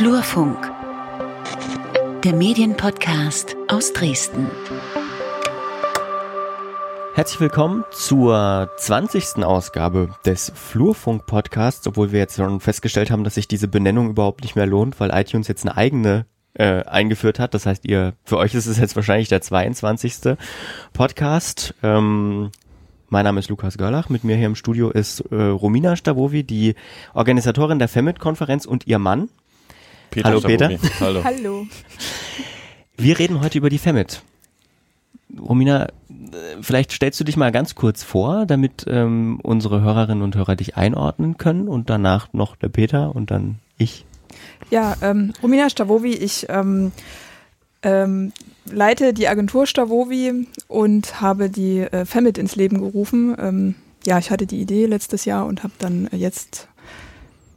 Flurfunk, der Medienpodcast aus Dresden. Herzlich willkommen zur 20. Ausgabe des Flurfunk-Podcasts, obwohl wir jetzt schon festgestellt haben, dass sich diese Benennung überhaupt nicht mehr lohnt, weil iTunes jetzt eine eigene äh, eingeführt hat. Das heißt, ihr, für euch ist es jetzt wahrscheinlich der 22. Podcast. Ähm, mein Name ist Lukas Görlach. Mit mir hier im Studio ist äh, Romina Stavovi, die Organisatorin der FEMIT-Konferenz und ihr Mann. Peter Hallo. Peter. Hallo. Hallo. Wir reden heute über die FEMIT. Romina, äh, vielleicht stellst du dich mal ganz kurz vor, damit ähm, unsere Hörerinnen und Hörer dich einordnen können und danach noch der Peter und dann ich. Ja, ähm, Romina Stavovi, ich ähm, ähm, leite die Agentur Stavovi und habe die äh, Femit ins Leben gerufen. Ähm, ja, ich hatte die Idee letztes Jahr und habe dann jetzt,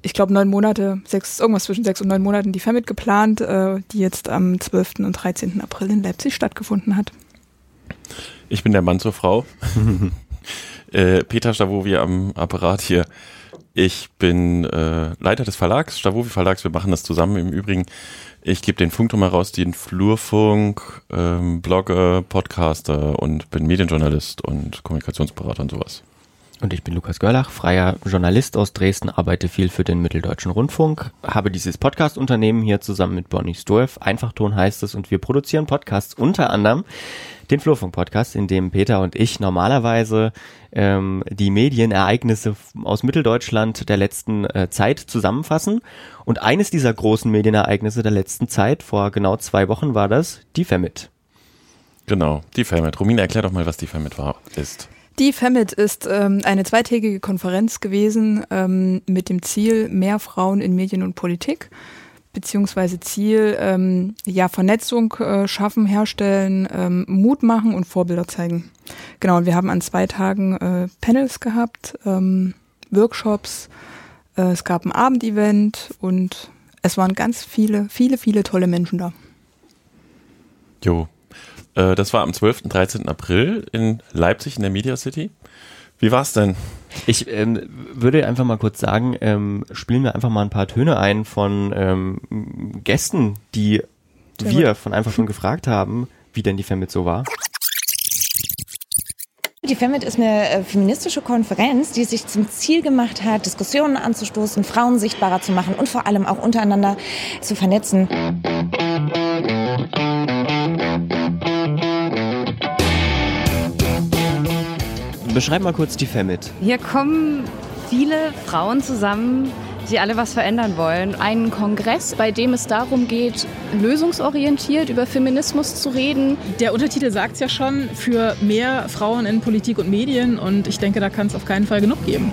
ich glaube, neun Monate, sechs, irgendwas zwischen sechs und neun Monaten die Femit geplant, äh, die jetzt am 12. und 13. April in Leipzig stattgefunden hat. Ich bin der Mann zur Frau. äh, Peter Stavovi am Apparat hier. Ich bin äh, Leiter des Verlags, Stavovi Verlags. Wir machen das zusammen im Übrigen. Ich gebe den Funkturm heraus, den Flurfunk, ähm, Blogger, Podcaster und bin Medienjournalist und Kommunikationsberater und sowas. Und ich bin Lukas Görlach, freier Journalist aus Dresden, arbeite viel für den Mitteldeutschen Rundfunk, habe dieses Podcast-Unternehmen hier zusammen mit Bonnie Sturf. Einfachton heißt es und wir produzieren Podcasts, unter anderem den Flurfunk-Podcast, in dem Peter und ich normalerweise ähm, die Medienereignisse aus Mitteldeutschland der letzten äh, Zeit zusammenfassen. Und eines dieser großen Medienereignisse der letzten Zeit, vor genau zwei Wochen, war das die Femit. Genau, die Femit. Romina, erklär doch mal, was die Femit war, ist. Die FEMIT ist ähm, eine zweitägige Konferenz gewesen ähm, mit dem Ziel, mehr Frauen in Medien und Politik, beziehungsweise Ziel, ähm, ja, Vernetzung äh, schaffen, herstellen, ähm, Mut machen und Vorbilder zeigen. Genau, und wir haben an zwei Tagen äh, Panels gehabt, ähm, Workshops, äh, es gab ein Abendevent und es waren ganz viele, viele, viele tolle Menschen da. Jo. Äh, das war am 12. und 13. April in Leipzig in der Media City. Wie war's denn? Ich ähm, würde einfach mal kurz sagen, ähm, spielen wir einfach mal ein paar Töne ein von ähm, Gästen, die Sehr wir gut. von einfach schon gefragt haben, wie denn die Femit so war. Die Femit ist eine äh, feministische Konferenz, die sich zum Ziel gemacht hat, Diskussionen anzustoßen, Frauen sichtbarer zu machen und vor allem auch untereinander zu vernetzen. Beschreib mal kurz die Femit. Hier kommen viele Frauen zusammen, die alle was verändern wollen. Ein Kongress, bei dem es darum geht, lösungsorientiert über Feminismus zu reden. Der Untertitel sagt es ja schon, für mehr Frauen in Politik und Medien und ich denke, da kann es auf keinen Fall genug geben.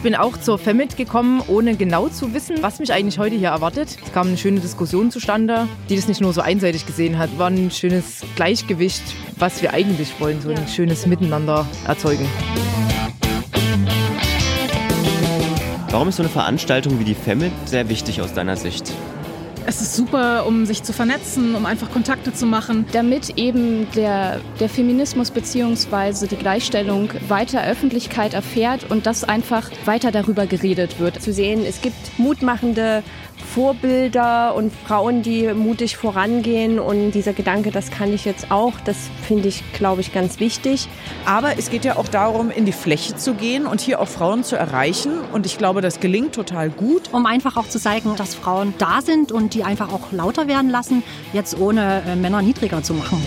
Ich bin auch zur Femit gekommen, ohne genau zu wissen, was mich eigentlich heute hier erwartet. Es kam eine schöne Diskussion zustande, die das nicht nur so einseitig gesehen hat. War ein schönes Gleichgewicht, was wir eigentlich wollen, so ein schönes Miteinander erzeugen. Warum ist so eine Veranstaltung wie die Femit sehr wichtig aus deiner Sicht? Es ist super, um sich zu vernetzen, um einfach Kontakte zu machen. Damit eben der, der Feminismus bzw. die Gleichstellung weiter Öffentlichkeit erfährt und dass einfach weiter darüber geredet wird. zu sehen, es gibt mutmachende Vorbilder und Frauen, die mutig vorangehen. Und dieser Gedanke, das kann ich jetzt auch, das finde ich, glaube ich, ganz wichtig. Aber es geht ja auch darum, in die Fläche zu gehen und hier auch Frauen zu erreichen. Und ich glaube, das gelingt total gut. um einfach auch zu zeigen, dass Frauen da sind und die einfach auch lauter werden lassen, jetzt ohne äh, Männer niedriger zu machen.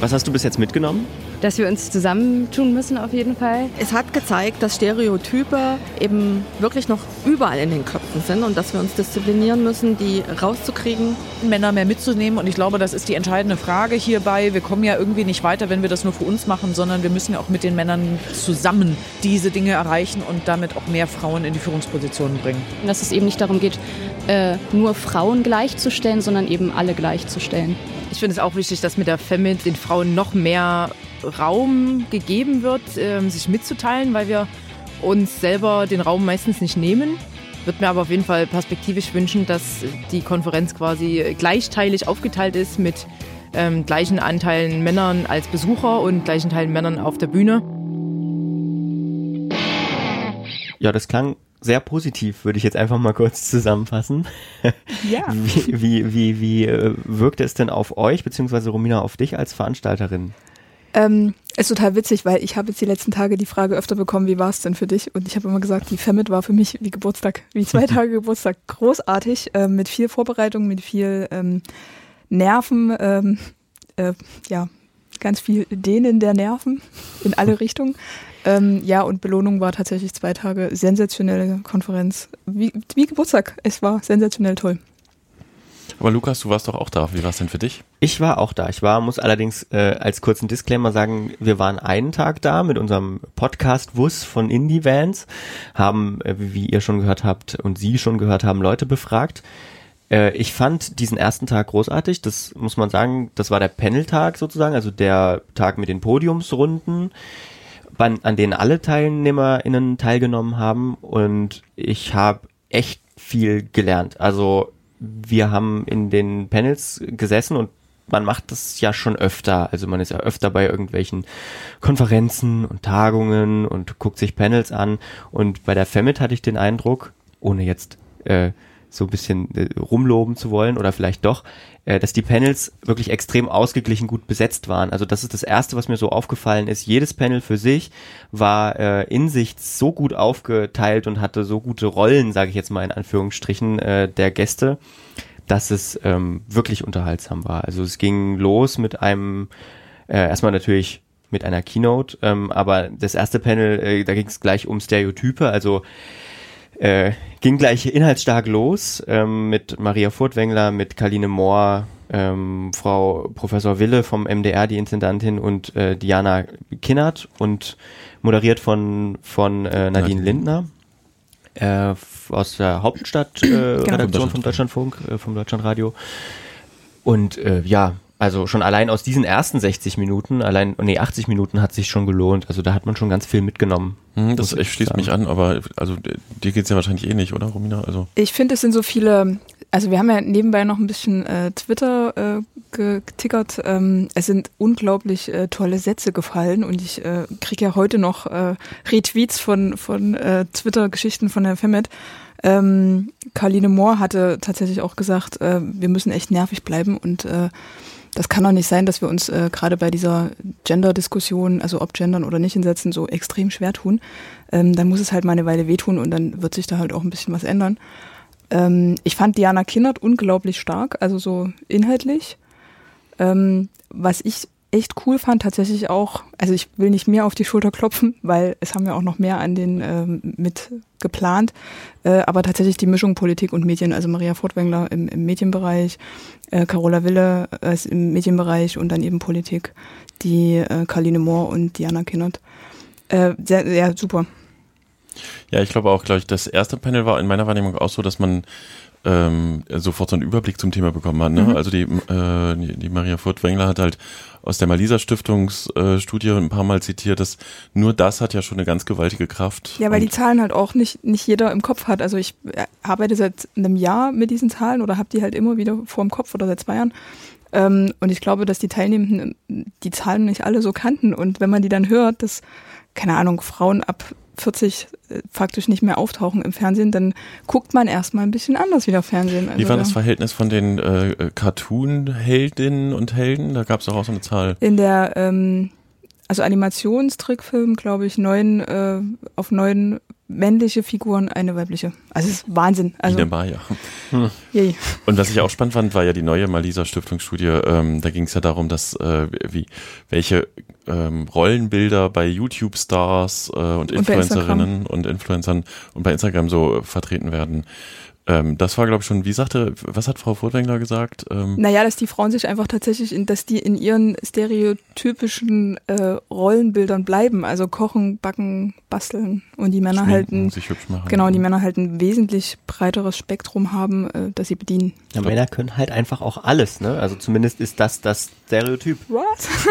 Was hast du bis jetzt mitgenommen? Dass wir uns zusammentun müssen auf jeden Fall. Es hat gezeigt, dass Stereotype eben wirklich noch überall in den Köpfen sind und dass wir uns disziplinieren müssen, die rauszukriegen. Männer mehr mitzunehmen. Und ich glaube, das ist die entscheidende Frage hierbei. Wir kommen ja irgendwie nicht weiter, wenn wir das nur für uns machen, sondern wir müssen ja auch mit den Männern zusammen diese Dinge erreichen und damit auch mehr Frauen in die Führungspositionen bringen. Dass es eben nicht darum geht, äh, nur Frauen gleichzustellen, sondern eben alle gleichzustellen. Ich finde es auch wichtig, dass mit der Femit den Frauen noch mehr Raum gegeben wird, ähm, sich mitzuteilen, weil wir uns selber den Raum meistens nicht nehmen. Würde mir aber auf jeden Fall perspektivisch wünschen, dass die Konferenz quasi gleichteilig aufgeteilt ist mit ähm, gleichen Anteilen Männern als Besucher und gleichen Teilen Männern auf der Bühne. Ja, das klang sehr positiv, würde ich jetzt einfach mal kurz zusammenfassen. Ja. Wie, wie, wie, wie äh, wirkte es denn auf euch, beziehungsweise Romina auf dich als Veranstalterin? Ähm, ist total witzig, weil ich habe jetzt die letzten Tage die Frage öfter bekommen, wie war es denn für dich? Und ich habe immer gesagt, die Femit war für mich wie Geburtstag, wie zwei Tage Geburtstag. Großartig, ähm, mit viel Vorbereitung, mit viel ähm, Nerven, ähm, äh, ja, ganz viel Dehnen der Nerven in alle Richtungen. Ähm, ja, und Belohnung war tatsächlich zwei Tage sensationelle Konferenz. Wie, wie Geburtstag. Es war sensationell toll. Aber Lukas, du warst doch auch da. Wie war es denn für dich? Ich war auch da. Ich war, muss allerdings äh, als kurzen Disclaimer sagen, wir waren einen Tag da mit unserem Podcast WUS von Indie Vans, haben, äh, wie ihr schon gehört habt und Sie schon gehört haben, Leute befragt. Äh, ich fand diesen ersten Tag großartig. Das muss man sagen, das war der Panel-Tag sozusagen, also der Tag mit den Podiumsrunden, an denen alle TeilnehmerInnen teilgenommen haben. Und ich habe echt viel gelernt. Also wir haben in den Panels gesessen und man macht das ja schon öfter. Also man ist ja öfter bei irgendwelchen Konferenzen und Tagungen und guckt sich Panels an. Und bei der Femit hatte ich den Eindruck, ohne jetzt äh, so ein bisschen äh, rumloben zu wollen oder vielleicht doch, äh, dass die Panels wirklich extrem ausgeglichen gut besetzt waren. Also das ist das Erste, was mir so aufgefallen ist. Jedes Panel für sich war äh, in sich so gut aufgeteilt und hatte so gute Rollen, sage ich jetzt mal in Anführungsstrichen, äh, der Gäste, dass es ähm, wirklich unterhaltsam war. Also es ging los mit einem, äh, erstmal natürlich mit einer Keynote, ähm, aber das erste Panel, äh, da ging es gleich um Stereotype, also äh, ging gleich inhaltsstark los ähm, mit Maria Furtwängler, mit Kaline Mohr, ähm, Frau Professor Wille vom MDR, die Intendantin, und äh, Diana Kinnert und moderiert von, von äh, Nadine Lindner äh, aus der Hauptstadt-Redaktion äh, genau. vom Deutschlandfunk, äh, vom Deutschlandradio. Und äh, ja, also schon allein aus diesen ersten 60 Minuten, allein, nee, 80 Minuten hat sich schon gelohnt. Also da hat man schon ganz viel mitgenommen. Hm, das ich schließt mich an, aber also dir geht's ja wahrscheinlich eh nicht, oder Romina? Also ich finde, es sind so viele, also wir haben ja nebenbei noch ein bisschen äh, Twitter äh, getickert. Ähm, es sind unglaublich äh, tolle Sätze gefallen und ich äh, kriege ja heute noch äh, Retweets von, von äh, Twitter-Geschichten von der Femet. Ähm, Carline Moore hatte tatsächlich auch gesagt, äh, wir müssen echt nervig bleiben und äh, das kann doch nicht sein, dass wir uns äh, gerade bei dieser Gender-Diskussion, also ob gendern oder nicht hinsetzen, so extrem schwer tun. Ähm, dann muss es halt mal eine Weile wehtun und dann wird sich da halt auch ein bisschen was ändern. Ähm, ich fand Diana Kindert unglaublich stark, also so inhaltlich. Ähm, was ich echt cool fand, tatsächlich auch, also ich will nicht mehr auf die Schulter klopfen, weil es haben ja auch noch mehr an den ähm, mit geplant, äh, aber tatsächlich die Mischung Politik und Medien, also Maria Fortwängler im, im Medienbereich, äh, Carola Wille äh, im Medienbereich und dann eben Politik, die äh, Karline Mohr und Diana Kinnert. Äh, sehr, sehr super. Ja, ich glaube auch, glaube ich, das erste Panel war in meiner Wahrnehmung auch so, dass man ähm, sofort so einen Überblick zum Thema bekommen hat. Ne? Mhm. Also die, äh, die, die Maria Furtwängler hat halt aus der Malisa Stiftungsstudie äh, ein paar Mal zitiert, dass nur das hat ja schon eine ganz gewaltige Kraft. Ja, weil die Zahlen halt auch nicht, nicht jeder im Kopf hat. Also ich äh, arbeite seit einem Jahr mit diesen Zahlen oder habe die halt immer wieder vor dem Kopf oder seit zwei Jahren. Ähm, und ich glaube, dass die Teilnehmenden die Zahlen nicht alle so kannten. Und wenn man die dann hört, dass, keine Ahnung, Frauen ab 40 äh, faktisch nicht mehr auftauchen im Fernsehen, dann guckt man erstmal ein bisschen anders wieder Fernsehen. Also Wie war das Verhältnis von den äh, Cartoon-Heldinnen und Helden? Da gab es auch so eine Zahl. In der, ähm, also Animationstrickfilm, glaube ich, neun, äh, auf neun männliche Figuren, eine weibliche. Also es ist Wahnsinn. Also, Ina Maya. Hm. Und was ich auch spannend fand, war ja die neue Malisa Stiftungsstudie. Ähm, da ging es ja darum, dass äh, wie welche ähm, Rollenbilder bei YouTube-Stars äh, und, und Influencerinnen und Influencern und bei Instagram so vertreten werden. Ähm, das war, glaube ich, schon, wie sagte, was hat Frau Furtwängler gesagt? Ähm, naja, dass die Frauen sich einfach tatsächlich, in, dass die in ihren stereotypischen äh, Rollenbildern bleiben. Also kochen, backen, basteln. Und die Männer halten. Sich hübsch machen. Genau, die Männer halt ein wesentlich breiteres Spektrum haben, äh, das sie bedienen. Ja, Männer können halt einfach auch alles, ne? Also zumindest ist das das Stereotyp. What?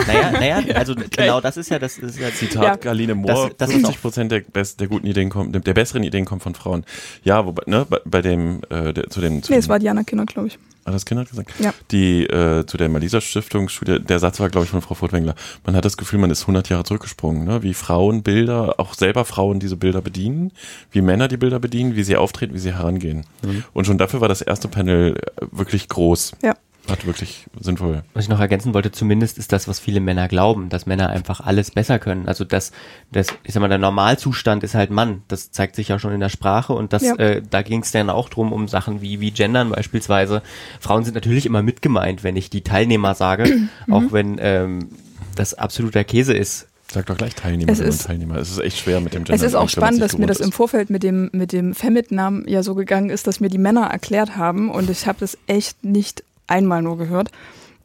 Naja, naja, also okay. genau das ist ja das ist ja Zitat ja. Galine Mohr, das, das 50 Prozent der, der guten Ideen kommen, der besseren Ideen kommen von Frauen. Ja, wobei, ne, bei, bei dem dem, äh, der, zu dem, zu Nee, dem es war Diana Kinder, glaube ich. hat das Kinder gesagt? Ja. Die äh, zu der Malisa Stiftungsstudie, der Satz war, glaube ich, von Frau Furtwängler. Man hat das Gefühl, man ist 100 Jahre zurückgesprungen, ne? wie Frauen Bilder, auch selber Frauen diese Bilder bedienen, wie Männer die Bilder bedienen, wie sie auftreten, wie sie herangehen. Mhm. Und schon dafür war das erste Panel äh, wirklich groß. Ja. Hat wirklich sinnvoll. Was ich noch ergänzen wollte, zumindest ist das, was viele Männer glauben, dass Männer einfach alles besser können. Also das, das, ich sag mal, der Normalzustand ist halt Mann. Das zeigt sich ja schon in der Sprache und das, Ja. äh, da ging es dann auch drum um Sachen wie wie Gendern beispielsweise. Frauen sind natürlich immer mitgemeint, wenn ich die Teilnehmer sage, Mhm. auch wenn ähm, das absoluter Käse ist. Sag doch gleich Teilnehmerinnen und ist- Teilnehmer. Es ist echt schwer mit dem Gender. Es ist auch spannend, dass mir das im im Vorfeld mit dem, mit dem Femit-Namen ja so gegangen ist, dass mir die Männer erklärt haben und ich habe das echt nicht einmal nur gehört.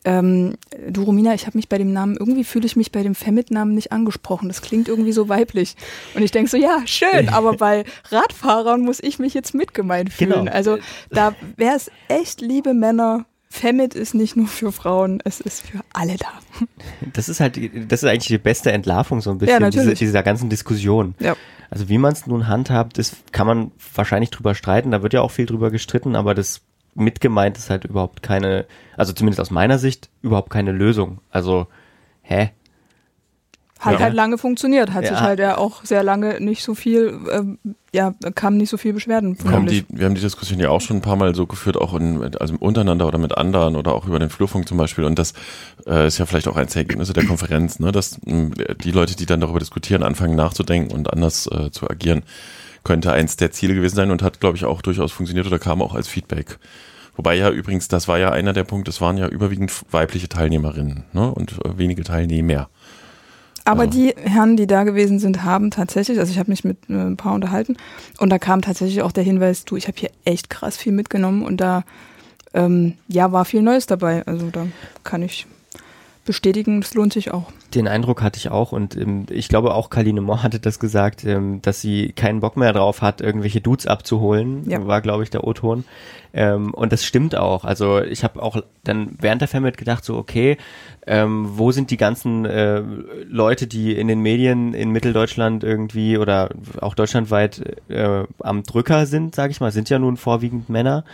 Ähm, du Romina, ich habe mich bei dem Namen, irgendwie fühle ich mich bei dem Femit-Namen nicht angesprochen. Das klingt irgendwie so weiblich. Und ich denke so, ja, schön, aber bei Radfahrern muss ich mich jetzt mitgemeint fühlen. Genau. Also da wäre es echt, liebe Männer, Femit ist nicht nur für Frauen, es ist für alle da. Das ist halt, das ist eigentlich die beste Entlarvung so ein bisschen Ja, diese, dieser ganzen Diskussion. Ja. Also wie man es nun handhabt, das kann man wahrscheinlich drüber streiten. Da wird ja auch viel drüber gestritten, aber das mitgemeint ist halt überhaupt keine, also zumindest aus meiner Sicht überhaupt keine Lösung. Also hä? Hat Ja. halt lange funktioniert, hat Ja. sich halt ja auch sehr lange nicht so viel, ähm, ja, kamen nicht so viel Beschwerden. Wir haben, die, wir haben die Diskussion ja auch schon ein paar Mal so geführt, auch in, also untereinander oder mit anderen oder auch über den Flurfunk zum Beispiel. Und das äh, ist ja vielleicht auch eins der Ergebnisse der Konferenz, ne? dass mh, die Leute, die dann darüber diskutieren, anfangen nachzudenken und anders äh, zu agieren. Könnte eins der Ziele gewesen sein und hat, glaube ich, auch durchaus funktioniert oder kam auch als Feedback. Wobei ja übrigens, das war ja einer der Punkte, es waren ja überwiegend weibliche Teilnehmerinnen ne? und äh, wenige Teilnehmer. Aber Also- die Herren, die da gewesen sind, haben tatsächlich, also ich habe mich mit äh, ein paar unterhalten und da kam tatsächlich auch der Hinweis, du, ich habe hier echt krass viel mitgenommen und da, ähm, ja, war viel Neues dabei. Also da kann ich bestätigen, es lohnt sich auch. Den Eindruck hatte ich auch und ähm, ich glaube auch Kaline Mohr hatte das gesagt, ähm, dass sie keinen Bock mehr drauf hat, irgendwelche Dudes abzuholen, Ja. war glaube ich der O-Ton. Ähm, und das stimmt auch. Also ich habe auch dann während der Femit gedacht so, okay, ähm, wo sind die ganzen äh, Leute, die in den Medien in Mitteldeutschland irgendwie oder auch deutschlandweit äh, am Drücker sind, sage ich mal, sind ja nun vorwiegend Männer.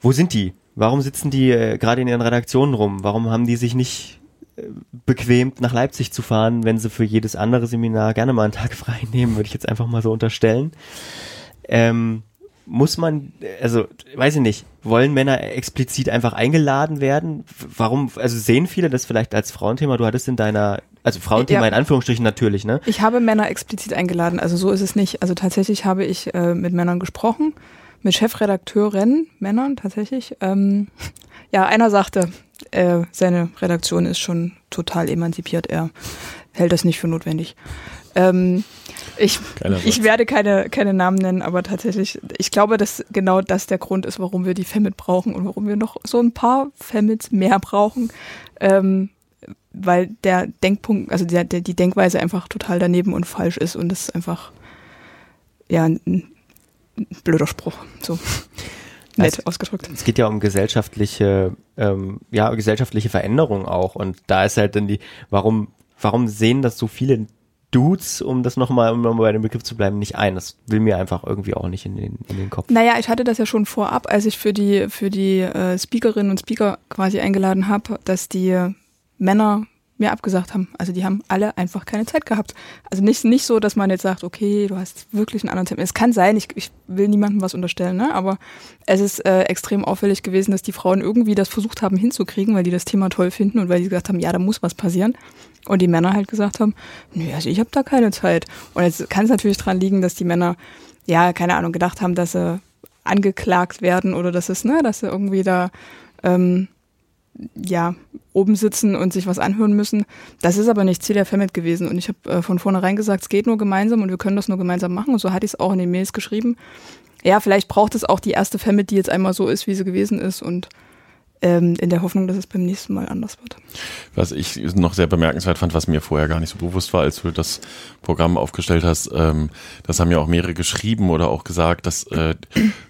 Wo sind die? Warum sitzen die äh, gerade in ihren Redaktionen rum? Warum haben die sich nicht äh, bequemt nach Leipzig zu fahren, wenn sie für jedes andere Seminar gerne mal einen Tag frei nehmen, würde ich jetzt einfach mal so unterstellen. Ähm, muss man, also weiß ich nicht, wollen Männer explizit einfach eingeladen werden? Warum, also sehen viele das vielleicht als Frauenthema? Du hattest in deiner, also Frauenthema Ja. in Anführungsstrichen natürlich, ne? Ich habe Männer explizit eingeladen, also so ist es nicht. Also tatsächlich habe ich äh, mit Männern gesprochen, mit Chefredakteuren, Männern tatsächlich. Ähm, ja, einer sagte, äh, seine Redaktion ist schon total emanzipiert, er hält das nicht für notwendig. Ähm, ich, ich werde keine, keine Namen nennen, aber tatsächlich, ich glaube, dass genau das der Grund ist, warum wir die Femit brauchen und warum wir noch so ein paar Femits mehr brauchen. Ähm, weil der Denkpunkt, also der, der, die Denkweise einfach total daneben und falsch ist und das ist einfach ja ein blöder Spruch. So nett Also, ausgedrückt. Es geht ja um gesellschaftliche, ähm, ja, gesellschaftliche Veränderung auch. Und da ist halt dann die, warum, warum sehen das so viele Dudes, um das nochmal, um nochmal bei dem Begriff zu bleiben, nicht ein? Das will mir einfach irgendwie auch nicht in den, in den Kopf. Naja, ich hatte das ja schon vorab, als ich für die, für die äh, Speakerinnen und Speaker quasi eingeladen habe, dass die Männer mir abgesagt haben. Also die haben alle einfach keine Zeit gehabt. Also nicht, nicht so, dass man jetzt sagt, okay, du hast wirklich einen anderen Termin. Es kann sein, ich, ich will niemandem was unterstellen, ne? aber es ist äh, extrem auffällig gewesen, dass die Frauen irgendwie das versucht haben hinzukriegen, weil die das Thema toll finden und weil die gesagt haben, ja, da muss was passieren. Und die Männer halt gesagt haben, nee, also ich habe da keine Zeit. Und jetzt kann es natürlich dran liegen, dass die Männer, ja, keine Ahnung, gedacht haben, dass sie angeklagt werden oder dass es, ne, dass sie irgendwie da ähm, ja, oben sitzen und sich was anhören müssen. Das ist aber nicht Ziel der Femit gewesen. Und ich habe äh, von vornherein gesagt, es geht nur gemeinsam und wir können das nur gemeinsam machen. Und so hatte ich es auch in den Mails geschrieben. Ja, vielleicht braucht es auch die erste Femit, die jetzt einmal so ist, wie sie gewesen ist. Und ähm, in der Hoffnung, dass es beim nächsten Mal anders wird. Was ich noch sehr bemerkenswert fand, was mir vorher gar nicht so bewusst war, als du das Programm aufgestellt hast, ähm, das haben ja auch mehrere geschrieben oder auch gesagt, dass äh,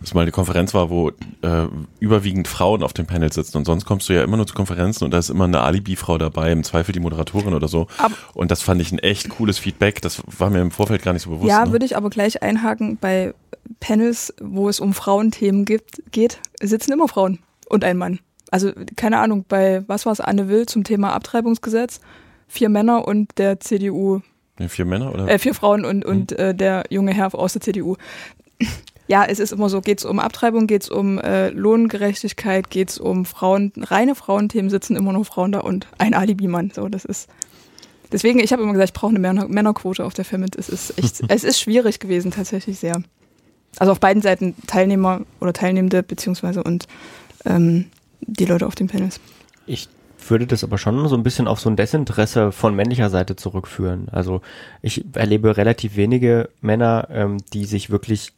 das mal eine Konferenz war, wo äh, überwiegend Frauen auf dem Panel sitzen und sonst kommst du ja immer nur zu Konferenzen und da ist immer eine Alibi-Frau dabei, im Zweifel die Moderatorin oder so. Aber und das fand ich ein echt cooles Feedback, das war mir im Vorfeld gar nicht so bewusst. Ja, ne? würde ich aber gleich einhaken, bei Panels, wo es um Frauenthemen gibt, geht, sitzen immer Frauen und ein Mann. Also keine Ahnung, bei was war es, Anne Will zum Thema Abtreibungsgesetz, vier Männer und der CDU, Nee, vier Männer oder? äh, vier Frauen und, und äh, der junge Herr aus der CDU. Ja, es ist immer so, geht es um Abtreibung, geht es um äh, Lohngerechtigkeit, geht es um Frauen, reine Frauenthemen sitzen immer nur Frauen da und ein Alibi-Mann. So, das ist. Deswegen, ich habe immer gesagt, ich brauche eine Männer Männerquote auf der Femit. Es ist echt, es ist schwierig gewesen, tatsächlich sehr. Also auf beiden Seiten Teilnehmer oder Teilnehmende, beziehungsweise und ähm, die Leute auf den Panels. Ich würde das aber schon so ein bisschen auf so ein Desinteresse von männlicher Seite zurückführen. Also ich erlebe relativ wenige Männer, ähm, die sich wirklich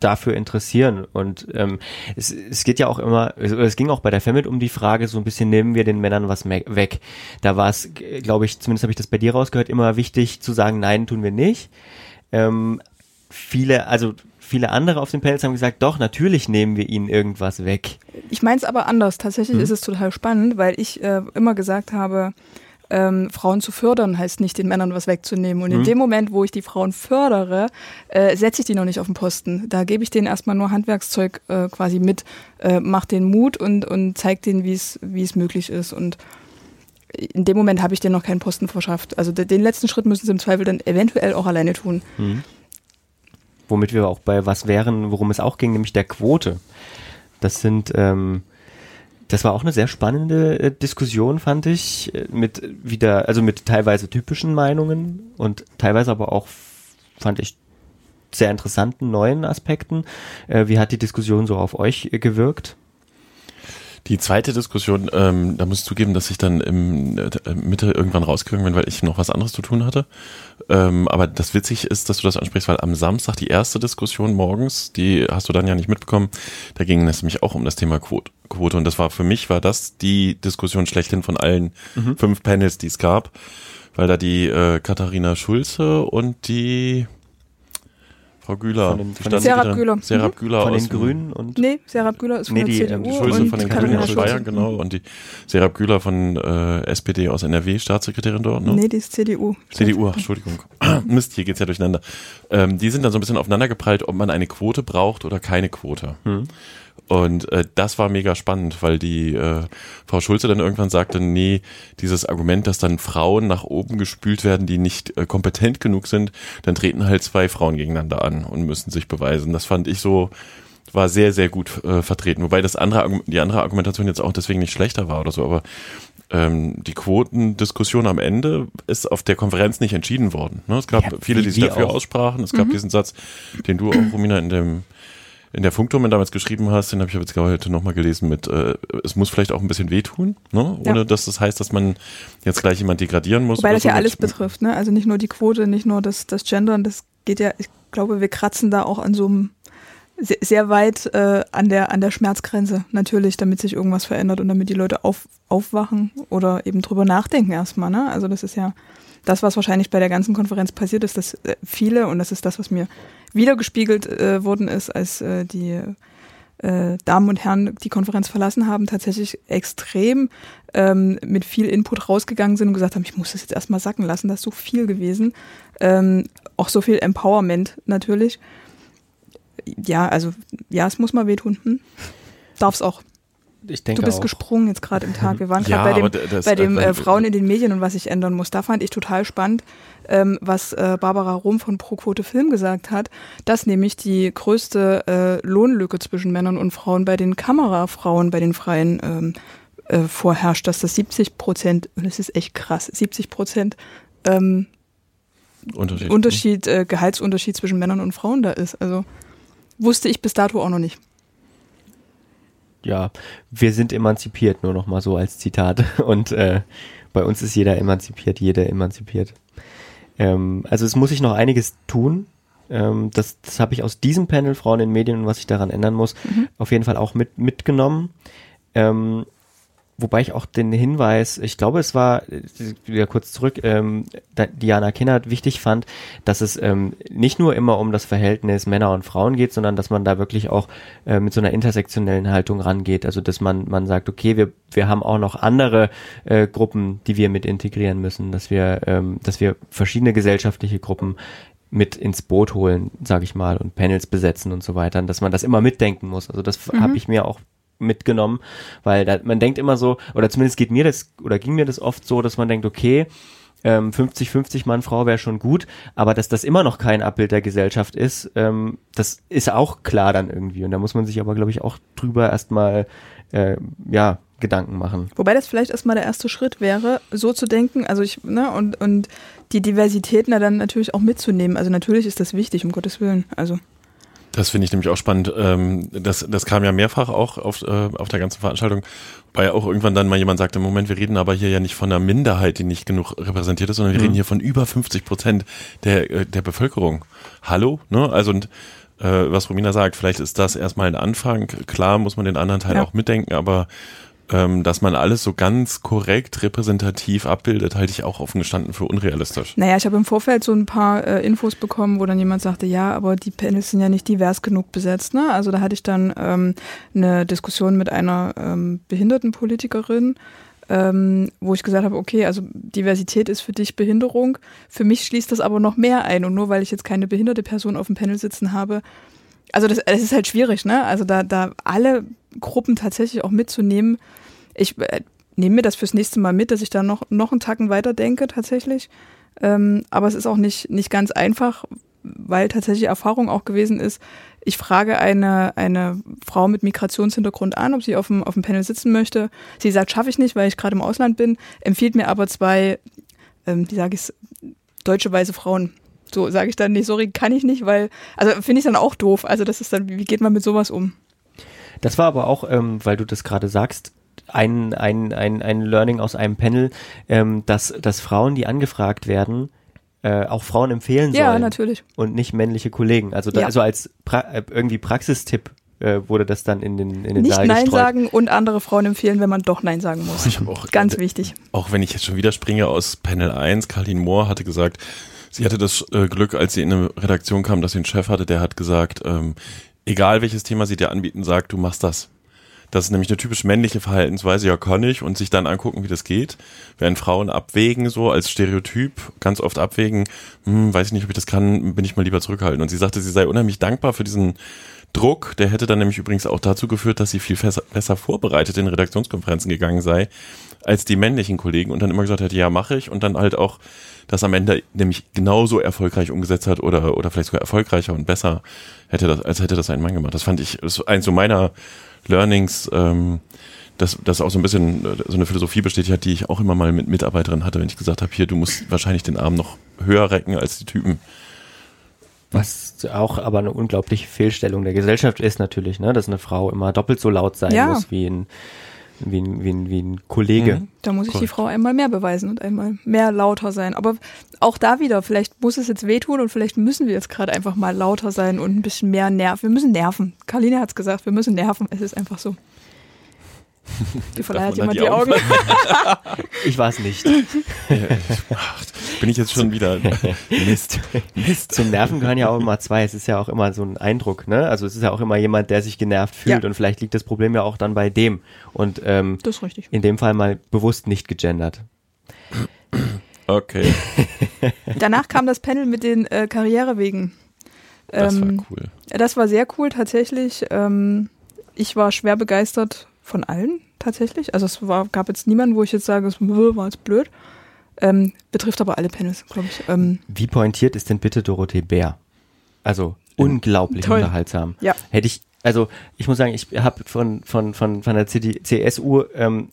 dafür interessieren. Und ähm, es, es geht ja auch immer, es, es ging auch bei der Femit um die Frage, so ein bisschen nehmen wir den Männern was weg. Da war es, glaube ich, zumindest habe ich das bei dir rausgehört, immer wichtig zu sagen, nein, tun wir nicht. Ähm, viele, also viele andere auf den Panels haben gesagt, doch, natürlich nehmen wir ihnen irgendwas weg. Ich meine es aber anders. Tatsächlich Mhm. ist es total spannend, weil ich äh, immer gesagt habe, ähm, Frauen zu fördern heißt nicht, den Männern was wegzunehmen. Und in Mhm. dem Moment, wo ich die Frauen fördere, äh, setze ich die noch nicht auf den Posten. Da gebe ich denen erstmal nur Handwerkszeug äh, quasi mit, äh, mach den Mut und, und zeig denen, wie es möglich ist. Und in dem Moment habe ich denen noch keinen Posten verschafft. Also de- den letzten Schritt müssen sie im Zweifel dann eventuell auch alleine tun. Mhm. Womit wir auch bei was wären, worum es auch ging, nämlich der Quote. Das sind, ähm, das war auch eine sehr spannende äh, Diskussion, fand ich, äh, mit wieder, also mit teilweise typischen Meinungen und teilweise aber auch, fand ich, sehr interessanten neuen Aspekten. Äh, wie hat die Diskussion so auf euch äh, gewirkt? Die zweite Diskussion, ähm, da muss ich zugeben, dass ich dann im äh, Mitte irgendwann rausgegangen bin, weil ich noch was anderes zu tun hatte. Ähm, aber das witzig ist, dass du das ansprichst, weil am Samstag die erste Diskussion morgens, die hast du dann ja nicht mitbekommen, da ging es nämlich auch um das Thema Quote. Quote und das war für mich war das die Diskussion schlechthin von allen Mhm. fünf Panels, die es gab, weil da die äh, Katharina Schulze und die Frau Güler, Von den- von standen Serap Güler. Serap Mhm. Güler Von aus den Grünen und Nee, Serap Güler ist von Nee, der die, CDU ähm, die Schulze und von den Grünen aus. Bayern, genau, und die Serap Güler von äh, SPD aus NRW, Staatssekretärin dort, ne? Nee, die ist CDU. CDU, ach, Entschuldigung. Mist, hier geht's ja durcheinander. Ähm, die sind dann so ein bisschen aufeinander geprallt, ob man eine Quote braucht oder keine Quote. Hm. Und äh, das war mega spannend, weil die äh, Frau Schulze dann irgendwann sagte, nee, dieses Argument, dass dann Frauen nach oben gespült werden, die nicht äh, kompetent genug sind, dann treten halt zwei Frauen gegeneinander an und müssen sich beweisen. Das fand ich so, war sehr, sehr gut äh, vertreten. Wobei das andere, die andere Argumentation jetzt auch deswegen nicht schlechter war oder so, aber ähm, die Quotendiskussion am Ende ist auf der Konferenz nicht entschieden worden. Ne? Es gab Ja, viele, die sich dafür auch. aussprachen. Es gab Mhm. diesen Satz, den du auch, Romina, in dem in der Funkdomain damals geschrieben hast, den habe ich jetzt heute nochmal gelesen mit, äh, es muss vielleicht auch ein bisschen wehtun, ne? ohne Ja. dass das heißt, dass man jetzt gleich jemand degradieren muss. Oder das so ja alles betrifft, ne? Also nicht nur die Quote, nicht nur das, das Gendern, das geht ja, ich glaube, wir kratzen da auch an so einem sehr, sehr weit äh, an der an der Schmerzgrenze natürlich, damit sich irgendwas verändert und damit die Leute auf, aufwachen oder eben drüber nachdenken erstmal, ne? Also das ist ja das, was wahrscheinlich bei der ganzen Konferenz passiert ist, dass äh, viele und das ist das, was mir wiedergespiegelt äh, worden ist, als äh, die äh, Damen und Herren die Konferenz verlassen haben, tatsächlich extrem ähm, mit viel Input rausgegangen sind und gesagt haben, ich muss das jetzt erstmal sacken lassen, das ist so viel gewesen. Ähm, auch so viel Empowerment natürlich. Ja, also ja, es muss mal wehtun. Hm? Darf es auch. Ich denke Du bist auch. gesprungen jetzt gerade im Tag. Wir waren Ja, gerade aber bei dem, das- bei dem äh, äh, Frauen in den Medien und was sich ändern muss. Da fand ich total spannend, ähm, was äh, Barbara Rum von ProQuote Film gesagt hat, dass nämlich die größte äh, Lohnlücke zwischen Männern und Frauen bei den Kamerafrauen, bei den Freien ähm, äh, vorherrscht, dass das 70 Prozent, und das ist echt krass, 70 Prozent ähm, Unterschied. Unterschied, äh, Gehaltsunterschied zwischen Männern und Frauen da ist. Also wusste ich bis dato auch noch nicht. Ja, wir sind emanzipiert, nur noch mal so als Zitat. Und äh, bei uns ist jeder emanzipiert, jede emanzipiert. Ähm, also es muss sich noch einiges tun. Ähm, das das habe ich aus diesem Panel Frauen in Medien und was sich daran ändern muss, Mhm. auf jeden Fall auch mit, mitgenommen. Ähm, wobei ich auch den Hinweis, ich glaube, es war wieder kurz zurück, ähm, Diana Kinnert wichtig fand, dass es ähm, nicht nur immer um das Verhältnis Männer und Frauen geht, sondern dass man da wirklich auch äh, mit so einer intersektionellen Haltung rangeht. Also dass man man sagt, okay, wir wir haben auch noch andere äh, Gruppen, die wir mit integrieren müssen, dass wir ähm, dass wir verschiedene gesellschaftliche Gruppen mit ins Boot holen, sage ich mal, und Panels besetzen und so weiter, dass man das immer mitdenken muss. Also das mhm. habe ich mir auch mitgenommen, weil da, man denkt immer so, oder zumindest geht mir das, oder ging mir das oft so, dass man denkt, okay, 50-50 ähm, Mann, Frau wäre schon gut, aber dass das immer noch kein Abbild der Gesellschaft ist, ähm, das ist auch klar dann irgendwie. Und da muss man sich aber, glaube ich, auch drüber erstmal, äh, ja, Gedanken machen. Wobei das vielleicht erstmal der erste Schritt wäre, so zu denken, also ich, ne, und, und die Diversitäten dann natürlich auch mitzunehmen. Also natürlich ist das wichtig, um Gottes Willen. Also. Das finde ich nämlich auch spannend. Ähm, das, das kam ja mehrfach auch auf, äh, auf der ganzen Veranstaltung, weil auch irgendwann dann mal jemand sagte, Moment, wir reden aber hier ja nicht von einer Minderheit, die nicht genug repräsentiert ist, sondern wir mhm. reden hier von über 50 Prozent der, äh, der Bevölkerung. Hallo? Ne? Also und äh, was Romina sagt, vielleicht ist das erstmal ein Anfang. Klar muss man den anderen Teil ja. auch mitdenken, aber ähm, dass man alles so ganz korrekt repräsentativ abbildet, halte ich auch offen gestanden für unrealistisch. Naja, ich habe im Vorfeld so ein paar äh, Infos bekommen, wo dann jemand sagte, ja, aber die Panels sind ja nicht divers genug besetzt. Ne? Also da hatte ich dann ähm, eine Diskussion mit einer ähm, Behindertenpolitikerin, ähm, wo ich gesagt habe, okay, also Diversität ist für dich Behinderung. Für mich schließt das aber noch mehr ein. Und nur weil ich jetzt keine behinderte Person auf dem Panel sitzen habe, also das, das ist halt schwierig, ne? Also da, da alle Gruppen tatsächlich auch mitzunehmen. Ich äh, nehme mir das fürs nächste Mal mit, dass ich da noch, noch einen Tacken weiter denke tatsächlich. Ähm, aber es ist auch nicht, nicht ganz einfach, weil tatsächlich Erfahrung auch gewesen ist. Ich frage eine, eine Frau mit Migrationshintergrund an, ob sie auf dem, auf dem Panel sitzen möchte. Sie sagt, schaffe ich nicht, weil ich gerade im Ausland bin, empfiehlt mir aber zwei, ähm, wie sage ich deutsche weiße Frauen. So sage ich dann, nee, sorry, kann ich nicht, weil, also finde ich dann auch doof. Also das ist dann, wie geht man mit sowas um? Das war aber auch, ähm, weil du das gerade sagst, ein, ein, ein, ein Learning aus einem Panel, ähm, dass, dass Frauen, die angefragt werden, äh, auch Frauen empfehlen sollen. Ja, natürlich. Und nicht männliche Kollegen. Also, da, ja. also als pra äh, irgendwie Praxistipp äh, wurde das dann in den, in den Nicht Saal Nein gestreut. sagen und andere Frauen empfehlen, wenn man doch Nein sagen muss. Ich auch, Ganz äh, wichtig. Auch wenn ich jetzt schon wieder springe aus Panel 1, Carlin Moore hatte gesagt, sie hatte das äh, Glück, als sie in eine Redaktion kam, dass sie einen Chef hatte, der hat gesagt, ähm, egal welches Thema sie dir anbieten, sagt, du machst das. Das ist nämlich eine typisch männliche Verhaltensweise, ja kann ich, und sich dann angucken, wie das geht. Während Frauen abwägen, so als Stereotyp, ganz oft abwägen, hm, weiß ich nicht, ob ich das kann, bin ich mal lieber zurückhalten. Und sie sagte, sie sei unheimlich dankbar für diesen Druck. Der hätte dann nämlich übrigens auch dazu geführt, dass sie viel besser, besser vorbereitet in Redaktionskonferenzen gegangen sei, als die männlichen Kollegen und dann immer gesagt hätte, ja, mache ich. Und dann halt auch das am Ende nämlich genauso erfolgreich umgesetzt hat oder, oder vielleicht sogar erfolgreicher und besser hätte das, als hätte das ein Mann gemacht. Das fand ich, das ist eins so meiner Learnings, ähm, dass das auch so ein bisschen äh, so eine Philosophie bestätigt hat, die ich auch immer mal mit Mitarbeiterinnen hatte, wenn ich gesagt habe, hier, du musst wahrscheinlich den Arm noch höher recken als die Typen. Was auch aber eine unglaubliche Fehlstellung der Gesellschaft ist natürlich, ne? dass eine Frau immer doppelt so laut sein Ja. muss wie ein, wie ein, wie ein, wie ein Kollege. Mhm. Da muss ich die Korrekt. Frau einmal mehr beweisen und einmal mehr lauter sein. Aber auch da wieder, vielleicht muss es jetzt wehtun und vielleicht müssen wir jetzt gerade einfach mal lauter sein und ein bisschen mehr nerven. Wir müssen nerven. Karline hat es gesagt, wir müssen nerven. Es ist einfach so. Die verleiht jemand die die Augen. Ich war es nicht. Ach, bin ich jetzt schon wieder. Mist. Mist. Zum Nerven gehören ja auch immer zwei. Es ist ja auch immer so ein Eindruck, ne? Also es ist ja auch immer jemand, der sich genervt fühlt Ja. und vielleicht liegt das Problem ja auch dann bei dem. Und ähm, Das ist richtig. in dem Fall mal bewusst nicht gegendert. Okay, Danach kam das Panel mit den äh, Karrierewegen. das Ähm, war cool. Das war sehr cool tatsächlich. Ähm, ich war schwer begeistert von allen tatsächlich. Also es war, gab jetzt niemanden, wo ich jetzt sage, es war jetzt blöd. Ähm, betrifft aber alle Panels, glaube ich. Ähm, Wie pointiert ist denn bitte Dorothee Bär? Also unglaublich Toll. unterhaltsam. Ja. Hätte ich, also ich muss sagen, ich habe von, von, von, von der CD, CSU, ähm,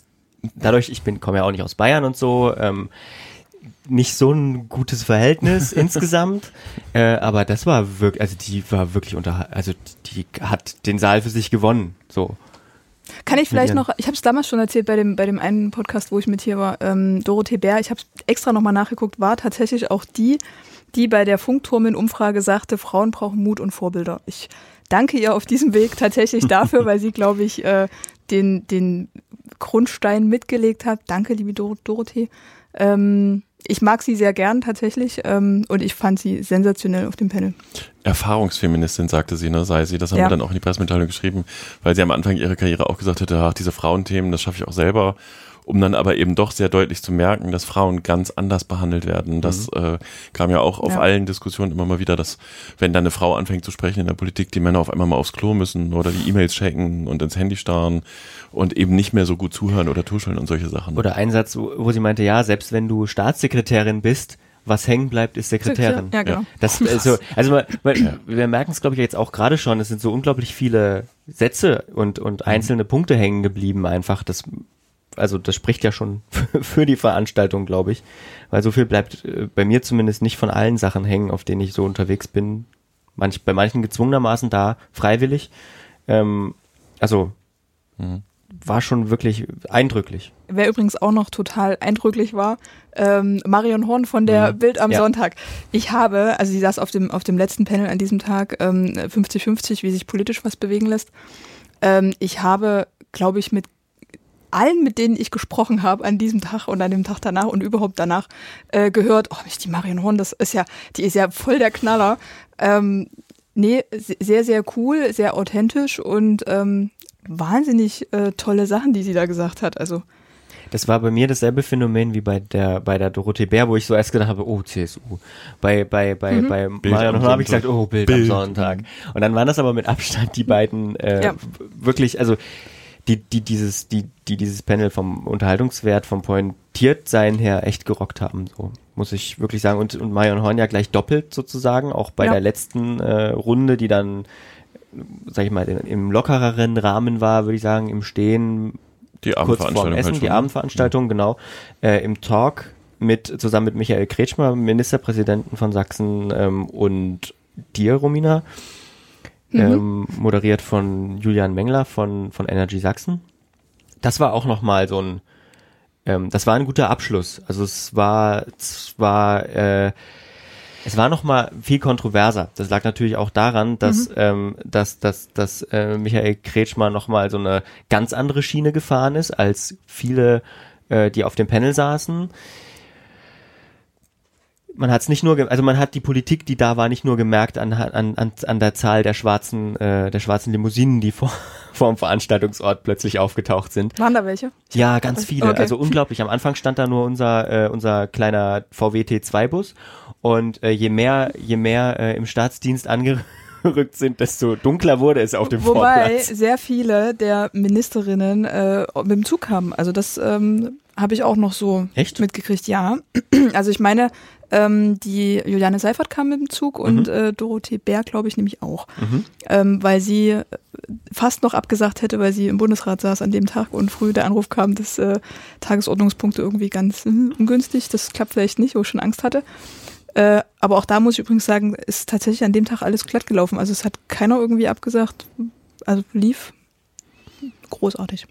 dadurch, ich bin, komme ja auch nicht aus Bayern und so, ähm, nicht so ein gutes Verhältnis insgesamt, äh, aber das war wirklich, also die war wirklich unter, also die hat den Saal für sich gewonnen, so. Kann ich vielleicht noch, ich habe es damals schon erzählt bei dem, bei dem einen Podcast, wo ich mit hier war, ähm, Dorothee Bär, ich habe extra nochmal nachgeguckt, war tatsächlich auch die, die bei der Funkturmen-Umfrage sagte, Frauen brauchen Mut und Vorbilder. Ich danke ihr auf diesem Weg tatsächlich dafür, weil sie, glaube ich, äh, den, den Grundstein mitgelegt hat. Danke, liebe Dor Dorothee. Ähm, ich mag sie sehr gern tatsächlich ähm, und ich fand sie sensationell auf dem Panel. Erfahrungsfeministin, sagte sie, ne, sei sie. Das haben Ja. wir dann auch in die Pressemitteilung geschrieben, weil sie am Anfang ihrer Karriere auch gesagt hätte, ach, diese Frauenthemen, das schaffe ich auch selber. Um dann aber eben doch sehr deutlich zu merken, dass Frauen ganz anders behandelt werden. Das äh, kam ja auch auf Ja. allen Diskussionen immer mal wieder, dass wenn dann eine Frau anfängt zu sprechen in der Politik, die Männer auf einmal mal aufs Klo müssen oder die E-Mails checken und ins Handy starren und eben nicht mehr so gut zuhören oder tuscheln und solche Sachen. Oder ein Satz, wo, wo sie meinte, ja, selbst wenn du Staatssekretärin bist, was hängen bleibt, ist Sekretärin. Ja, genau. Das, also, also man, man, wir merken es, glaube ich, jetzt auch gerade schon, es sind so unglaublich viele Sätze und, und einzelne Punkte hängen geblieben einfach. Das, also das spricht ja schon für die Veranstaltung, glaube ich. Weil so viel bleibt äh, bei mir zumindest nicht von allen Sachen hängen, auf denen ich so unterwegs bin. Manch, bei manchen gezwungenermaßen da, freiwillig. Ähm, also war schon wirklich eindrücklich. Wer übrigens auch noch total eindrücklich war, ähm, Marion Horn von der Mhm. Bild am Ja. Sonntag. Ich habe, also sie saß auf dem, auf dem letzten Panel an diesem Tag, ähm, 50-50, wie sich politisch was bewegen lässt. Ähm, ich habe, glaube ich, mit allen, mit denen ich gesprochen habe an diesem Tag und an dem Tag danach und überhaupt danach, äh, gehört, oh, die Marion Horn, das ist ja, die ist ja voll der Knaller. Ähm, nee, se- sehr, sehr cool, sehr authentisch und ähm, wahnsinnig äh, tolle Sachen, die sie da gesagt hat. Also Das war bei mir dasselbe Phänomen wie bei der bei der Dorothee Bär, wo ich so erst gedacht habe, oh CSU. Bei bei bei Mhm. bei Marion Horn habe ich gesagt, oh Bild, Bild. am Sonntag. Und dann waren das aber mit Abstand die beiden äh, Ja. wirklich, also die die dieses die die dieses Panel vom Unterhaltungswert vom Pointiertsein her echt gerockt haben, so muss ich wirklich sagen. Und und Marion Horn ja gleich doppelt sozusagen, auch bei Ja. der letzten äh, Runde, die dann sag ich mal, im- im lockereren Rahmen war, würde ich sagen, im Stehen Die kurz vorm Abendveranstaltung Essen, halt die schon. Abendveranstaltung, genau, äh, im Talk mit, zusammen mit Michael Kretschmer, Ministerpräsidenten von Sachsen ähm, und dir, Romina, Mhm. ähm, moderiert von Julian Mengler von, von Energy Sachsen. Das war auch nochmal so ein, ähm, das war ein guter Abschluss. Also es war zwar, äh, es war noch mal viel kontroverser. Das lag natürlich auch daran, dass, ähm, dass, dass, dass äh, Michael Kretschmer noch mal so eine ganz andere Schiene gefahren ist als viele, äh, die auf dem Panel saßen. Man hat es nicht nur, also man hat die Politik, die da war, nicht nur gemerkt an, an, an, an der Zahl der schwarzen, äh, der schwarzen Limousinen, die vor, vor dem Veranstaltungsort plötzlich aufgetaucht sind. waren da welche? Ja, ganz viele. Okay. Also unglaublich. Am Anfang stand da nur unser, äh, unser kleiner VW T2-Bus. Und äh, je mehr, je mehr äh, im Staatsdienst angerückt sind, desto dunkler wurde es auf dem Wobei Vorplatz. sehr viele der Ministerinnen äh, mit dem Zug kamen. Also das ähm, habe ich auch noch so Echt? mitgekriegt, ja. Also ich meine, ähm, die Juliane Seifert kam mit dem Zug und äh, Dorothee Bär, glaube ich, nämlich auch. Mhm. Ähm, weil sie äh, fast noch abgesagt hätte, weil sie im Bundesrat saß an dem Tag und früh der Anruf kam, dass äh, Tagesordnungspunkte irgendwie ganz hm, ungünstig, das klappt vielleicht nicht, wo ich schon Angst hatte. Äh, aber auch da muss ich übrigens sagen, ist tatsächlich an dem Tag alles glatt gelaufen. Also es hat keiner irgendwie abgesagt. Also lief großartig.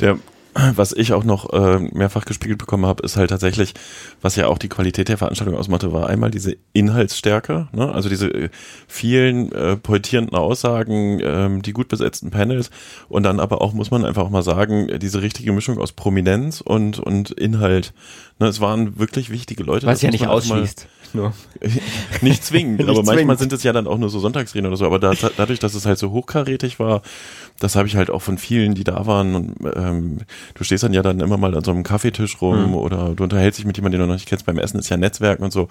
Der, was ich auch noch äh, mehrfach gespiegelt bekommen habe, ist halt tatsächlich, was ja auch die Qualität der Veranstaltung ausmachte, war einmal diese Inhaltsstärke, ne? also diese äh, vielen äh, pointierenden Aussagen, ähm, die gut besetzten Panels und dann aber auch, muss man einfach auch mal sagen, diese richtige Mischung aus Prominenz und, und Inhalt. Ne? Es waren wirklich wichtige Leute. Was das ja nicht auch mal- ausschließt. Nur. nicht zwingend, Nicht aber manchmal zwingend. sind es ja dann auch nur so Sonntagsreden oder so. Aber da, dadurch, dass es halt so hochkarätig war, das habe ich halt auch von vielen, die da waren. Und ähm, du stehst dann ja dann immer mal an so einem Kaffeetisch rum Mhm. oder du unterhältst dich mit jemandem, den du noch nicht kennst. Beim Essen ist ja Netzwerken und so.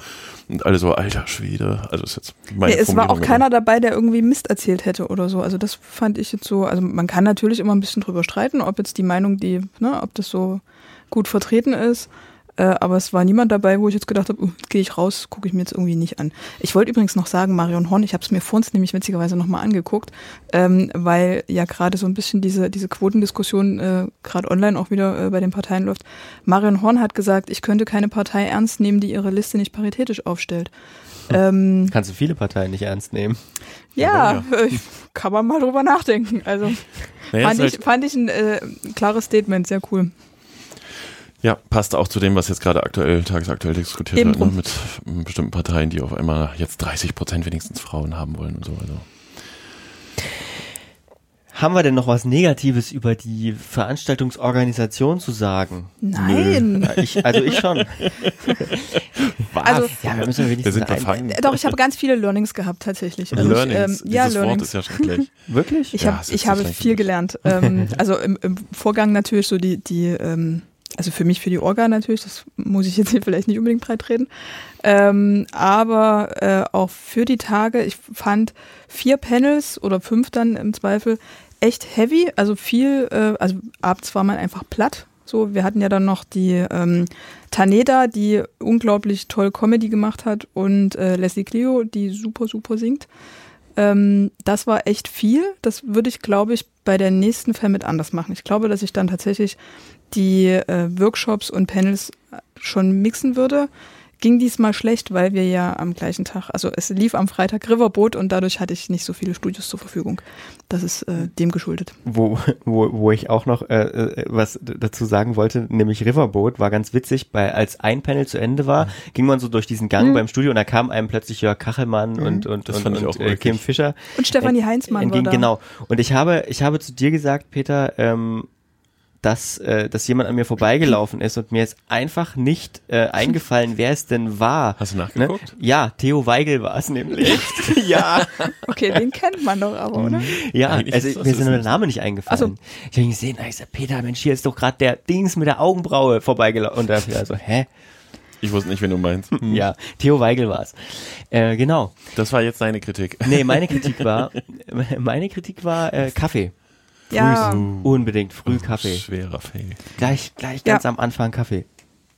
Und alle so, alter Schwede. Also ist jetzt meine Nee, es war auch keiner dabei, der irgendwie Mist erzählt hätte oder so. Also das fand ich jetzt so, also man kann natürlich immer ein bisschen drüber streiten, ob jetzt die Meinung, die, ne, ob das so gut vertreten ist. Äh, aber es war niemand dabei, wo ich jetzt gedacht habe, uh, gehe ich raus, gucke ich mir jetzt irgendwie nicht an. Ich wollte übrigens noch sagen, Marion Horn, ich habe es mir vor uns nämlich witzigerweise nochmal angeguckt, ähm, weil ja gerade so ein bisschen diese, diese Quotendiskussion äh, gerade online auch wieder äh, bei den Parteien läuft. Marion Horn hat gesagt, ich könnte keine Partei ernst nehmen, die ihre Liste nicht paritätisch aufstellt. Ähm, Kannst du viele Parteien nicht ernst nehmen. ja, äh, kann man mal drüber nachdenken. Also Naja, fand, ist ich, halt- fand ich ein äh, klares Statement, sehr cool. Ja, passt auch zu dem, was jetzt gerade aktuell, tagesaktuell diskutiert Eben wird, ne? mit ähm, bestimmten Parteien, die auf einmal jetzt 30 Prozent wenigstens Frauen haben wollen und so. Also. Haben wir denn noch was Negatives über die Veranstaltungsorganisation zu sagen? Nein. Ja, ich, also ich schon. Was? Also- ja, wir müssen wenigstens Wir sind befangen. Doch, ich habe ganz viele Learnings gehabt tatsächlich. Also Learnings. Ich, ähm, ja, Dieses Wort Learnings. ist ja schrecklich. Wirklich? Ich, Ja, hab, es ich habe viel gelernt. ähm, also im, im Vorgang natürlich so die, die ähm, also für mich für die Orga natürlich, das muss ich jetzt hier vielleicht nicht unbedingt breit reden, ähm, aber äh, auch für die Tage, ich fand vier Panels oder fünf dann im Zweifel echt heavy, also viel, äh, also abends war man einfach platt. So, wir hatten ja dann noch die ähm, Taneda, die unglaublich toll Comedy gemacht hat und äh, Leslie Clio, die super, super singt. Ähm, das war echt viel. Das würde ich, glaube ich, bei der nächsten Femit anders machen. Ich glaube, dass ich dann tatsächlich die äh, Workshops und Panels schon mixen würde. Ging diesmal schlecht, weil wir ja am gleichen Tag, also es lief am Freitag Riverboat und dadurch hatte ich nicht so viele Studios zur Verfügung. Das ist äh, dem geschuldet. Wo, wo, wo ich auch noch äh, äh, was dazu sagen wollte, nämlich Riverboat war ganz witzig, bei als ein Panel zu Ende war, ging man so durch diesen Gang Mhm. beim Studio und da kam einem plötzlich Jörg Kachelmann Mhm. und und Das und, und äh. Kim Fischer Und Stefanie Heinzmann entgegen, war da. Genau. Und ich habe ich habe zu dir gesagt, Peter, ähm, dass, äh, dass jemand an mir vorbeigelaufen ist und mir ist einfach nicht äh, eingefallen, wer es denn war. Hast du Ne? nachgeguckt? Ja, Theo Weigel war es nämlich. ja. Okay, den kennt man doch aber, oder? Ja, Eigentlich also mir ist es nur der. Name nicht eingefallen. Ich habe ihn gesehen, ich gesagt, Peter, Mensch, hier ist doch gerade der Dings mit der Augenbraue vorbeigelaufen. Und da hab ich also, hä? Ich wusste nicht, wen du meinst. Ja, Theo Weigel war's. Äh, genau. Das war jetzt deine Kritik. Nee, meine Kritik war, meine Kritik war äh, Kaffee. Ja. Frühs, unbedingt früh Kaffee. Schwerer Fail. Gleich, gleich Ja. ganz am Anfang Kaffee.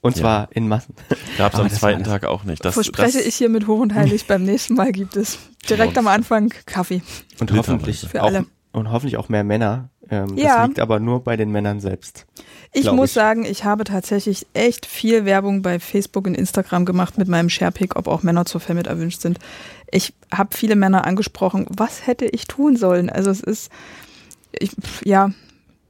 Und Ja. zwar in Massen. Gab's Aber am zweiten. Tag auch nicht. Das, Verspreche das, ich hier mit hoch und heilig, beim nächsten Mal gibt es direkt am Anfang Kaffee. Und hoffentlich Für auch, alle. und hoffentlich auch mehr Männer. Ähm, Ja. Das liegt aber nur bei den Männern selbst. Ich muss ich. sagen, ich habe tatsächlich echt viel Werbung bei Facebook und Instagram gemacht mit meinem Sharepick, ob auch Männer zur Femit erwünscht sind. Ich habe viele Männer angesprochen. Was hätte ich tun sollen? Also es ist, ich, ja,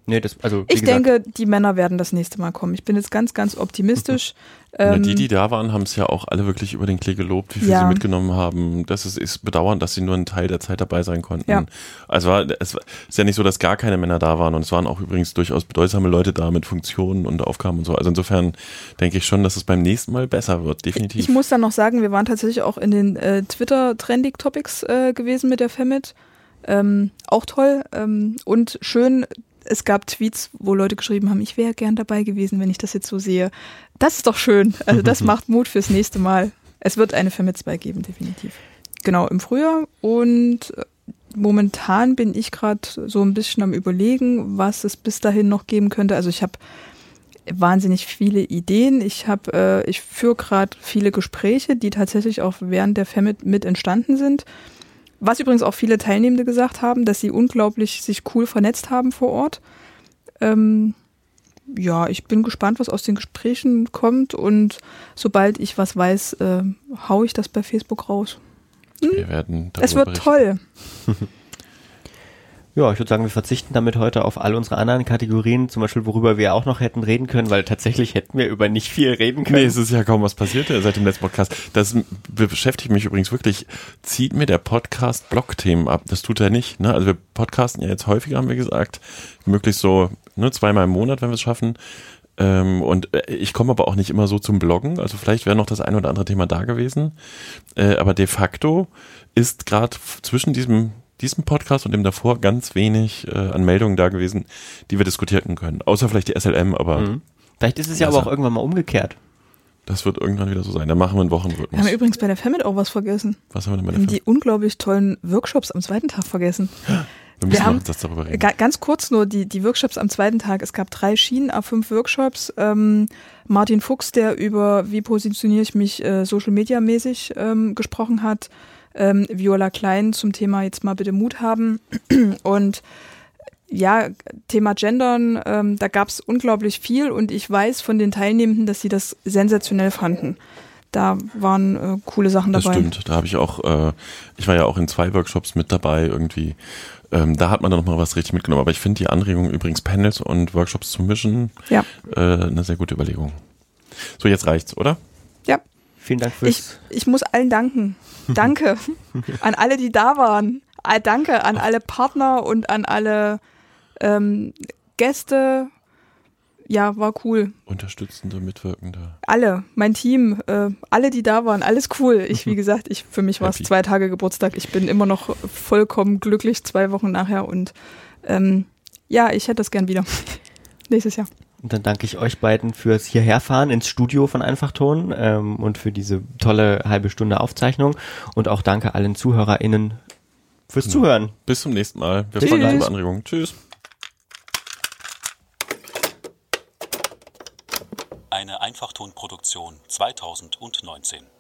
Nee, das, also, ich gesagt, denke, die Männer werden das nächste Mal kommen. Ich bin jetzt ganz, ganz optimistisch. Ähm, die, die da waren, haben es ja auch alle wirklich über den Klee gelobt, wie viel Ja. sie mitgenommen haben. Das ist, ist bedauernd, dass sie nur einen Teil der Zeit dabei sein konnten. Ja. Also war, es war- ist ja nicht so, dass gar keine Männer da waren und es waren auch übrigens durchaus bedeutsame Leute da mit Funktionen und Aufgaben und so. Also insofern denke ich schon, dass es beim nächsten Mal besser wird, definitiv. Ich muss dann noch sagen, wir waren tatsächlich auch in den äh, Twitter-Trendig-Topics äh, gewesen mit der Femit. Ähm, auch toll ähm, und schön. Es gab Tweets, wo Leute geschrieben haben, ich wäre gern dabei gewesen, wenn ich das jetzt so sehe. Das ist doch schön. Also das macht Mut fürs nächste Mal. Es wird eine Femit 2 geben, definitiv. Genau, im Frühjahr. Und äh, momentan bin ich gerade so ein bisschen am überlegen, was es bis dahin noch geben könnte. Also ich habe wahnsinnig viele Ideen. Ich habe, äh, ich führe gerade viele Gespräche, die tatsächlich auch während der Femit mit entstanden sind. Was übrigens auch viele Teilnehmende gesagt haben, dass sie unglaublich sich cool vernetzt haben vor Ort. Ähm, ja, ich bin gespannt, was aus den Gesprächen kommt und sobald ich was weiß, äh, hau ich das bei Facebook raus. Wir werden Es wird berichten. toll. Ja, ich würde sagen, wir verzichten damit heute auf all unsere anderen Kategorien, zum Beispiel worüber wir auch noch hätten reden können, weil tatsächlich hätten wir über nicht viel reden können. Nee, es ist ja kaum was passiert äh, seit dem letzten Podcast. Das beschäftigt mich übrigens wirklich. Zieht mir der Podcast Blog-Themen ab? Das tut er nicht. Ne? Also wir podcasten ja jetzt häufiger, haben wir gesagt. Möglichst so ne, zweimal im Monat, wenn wir es schaffen. Ähm, und äh, ich komme aber auch nicht immer so zum Bloggen. Also vielleicht wäre noch das ein oder andere Thema da gewesen. Äh, aber de facto ist gerade zwischen diesem diesem Podcast und dem davor ganz wenig äh, an Meldungen da gewesen, die wir diskutieren können. Außer vielleicht die SLM, aber Mhm. Vielleicht ist es ja Also- aber auch irgendwann mal umgekehrt. das wird irgendwann wieder so sein. Da machen wir einen Wir haben Wochenrhythmus. übrigens bei der Femit auch was vergessen. Was haben wir denn bei Wir der haben Film? die unglaublich tollen Workshops am zweiten Tag vergessen. Wir müssen haben- noch das darüber reden. Ga ganz kurz nur die, die Workshops am zweiten Tag. Es gab drei Schienen, A5 Workshops. Ähm, Martin Fuchs, der über wie positioniere ich mich äh, Social Media mäßig ähm, gesprochen hat. Ähm, Viola Klein zum Thema jetzt mal bitte Mut haben. Und ja, Thema Gendern, ähm, da gab es unglaublich viel und ich weiß von den Teilnehmenden, dass sie das sensationell fanden. Da waren äh, coole Sachen Das dabei. stimmt. Da habe ich auch, äh, ich war ja auch in zwei Workshops mit dabei irgendwie. Ähm, da hat man dann noch mal was richtig mitgenommen. Aber ich finde die Anregung übrigens Panels und Workshops zu mischen Ja. äh, eine sehr gute Überlegung. So, jetzt reicht's, oder? Ja. Vielen Dank Ich, fürs. ich muss allen danken. Danke an alle, die da waren. Ah, danke an alle Partner und an alle ähm, Gäste. Ja, war cool. Unterstützende, Mitwirkende. Alle, mein Team, äh, alle, die da waren, alles cool. Ich, wie gesagt, ich für mich war es zwei Tage Geburtstag. Ich bin immer noch vollkommen glücklich, zwei Wochen nachher. Und ähm, ja, ich hätte das gern wieder. Nächstes Jahr. Und dann danke ich euch beiden fürs hierherfahren ins Studio von Einfachton ähm, und für diese tolle halbe Stunde Aufzeichnung. Und auch danke allen ZuhörerInnen fürs Genau. Zuhören. Bis zum nächsten Mal. Wir Tschüss. freuen uns über Anregungen. Tschüss. Eine Einfachtonproduktion 2019.